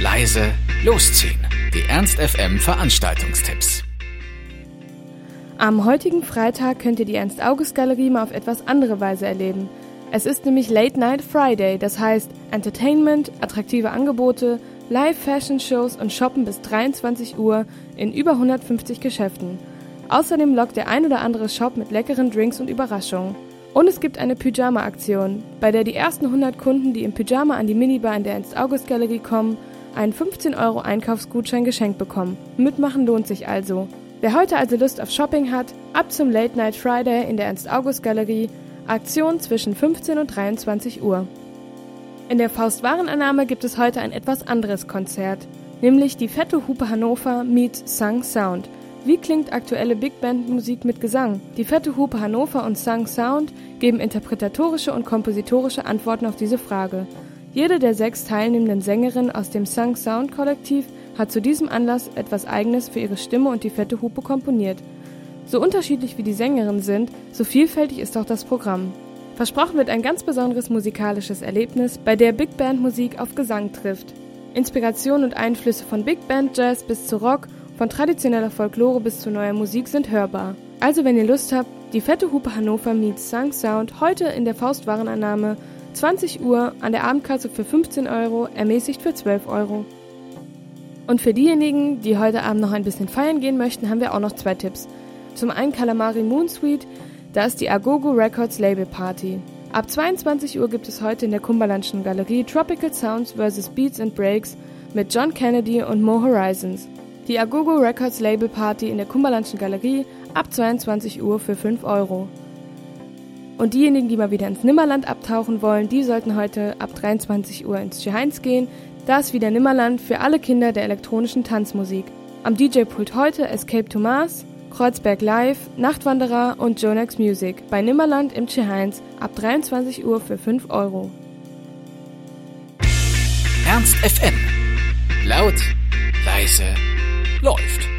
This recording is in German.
leise, losziehen. Die Ernst FM Veranstaltungstipps. Am heutigen Freitag könnt ihr die Ernst-August-Galerie mal auf etwas andere Weise erleben. Es ist nämlich Late Night Friday, das heißt Entertainment, attraktive Angebote, Live-Fashion-Shows und Shoppen bis 23 Uhr in über 150 Geschäften. Außerdem lockt der ein oder andere Shop mit leckeren Drinks und Überraschungen. Und es gibt eine Pyjama-Aktion, bei der die ersten 100 Kunden, die im Pyjama an die Minibar in der Ernst-August-Galerie kommen, einen 15 Euro Einkaufsgutschein geschenkt bekommen. Mitmachen lohnt sich also. Wer heute also Lust auf Shopping hat, ab zum Late Night Friday in der Ernst-August-Galerie, Aktion zwischen 15 und 23 Uhr. In der Faust-Warenannahme gibt es heute ein etwas anderes Konzert, nämlich die Fette Hupe Hannover meets Sung Sound. Wie klingt aktuelle Big Band Musik mit Gesang? Die Fette Hupe Hannover und Sung Sound geben interpretatorische und kompositorische Antworten auf diese Frage. Jede der sechs teilnehmenden Sängerinnen aus dem Sung Sound Kollektiv hat zu diesem Anlass etwas Eigenes für ihre Stimme und die fette Hupe komponiert. So unterschiedlich wie die Sängerinnen sind, so vielfältig ist auch das Programm. Versprochen wird ein ganz besonderes musikalisches Erlebnis, bei der Big Band Musik auf Gesang trifft. Inspiration und Einflüsse von Big Band Jazz bis zu Rock, von traditioneller Folklore bis zu neuer Musik sind hörbar. Also wenn ihr Lust habt, die fette Hupe Hannover meets Sung Sound heute in der Faustwarenannahme 20 Uhr an der Abendkasse für 15 Euro, ermäßigt für 12 Euro. Und für diejenigen, die heute Abend noch ein bisschen feiern gehen möchten, haben wir auch noch zwei Tipps. Zum einen Calamari Moon Suite, da ist die Agogo Records Label Party. Ab 22 Uhr gibt es heute in der Kumberlandschen Galerie Tropical Sounds vs. Beats and Breaks mit John Kennedy und Mo Horizons. Die Agogo Records Label Party in der Kumberlandschen Galerie ab 22 Uhr für 5 Euro. Und diejenigen, die mal wieder ins Nimmerland abtauchen wollen, die sollten heute ab 23 Uhr ins G-Heinz gehen. Da ist wieder Nimmerland für alle Kinder der elektronischen Tanzmusik. Am DJ-Pult heute Escape to Mars, Kreuzberg Live, Nachtwanderer und Jonax Music bei Nimmerland im G-Heinz ab 23 Uhr für 5 Euro. Ernst FM. Laut, leise, läuft.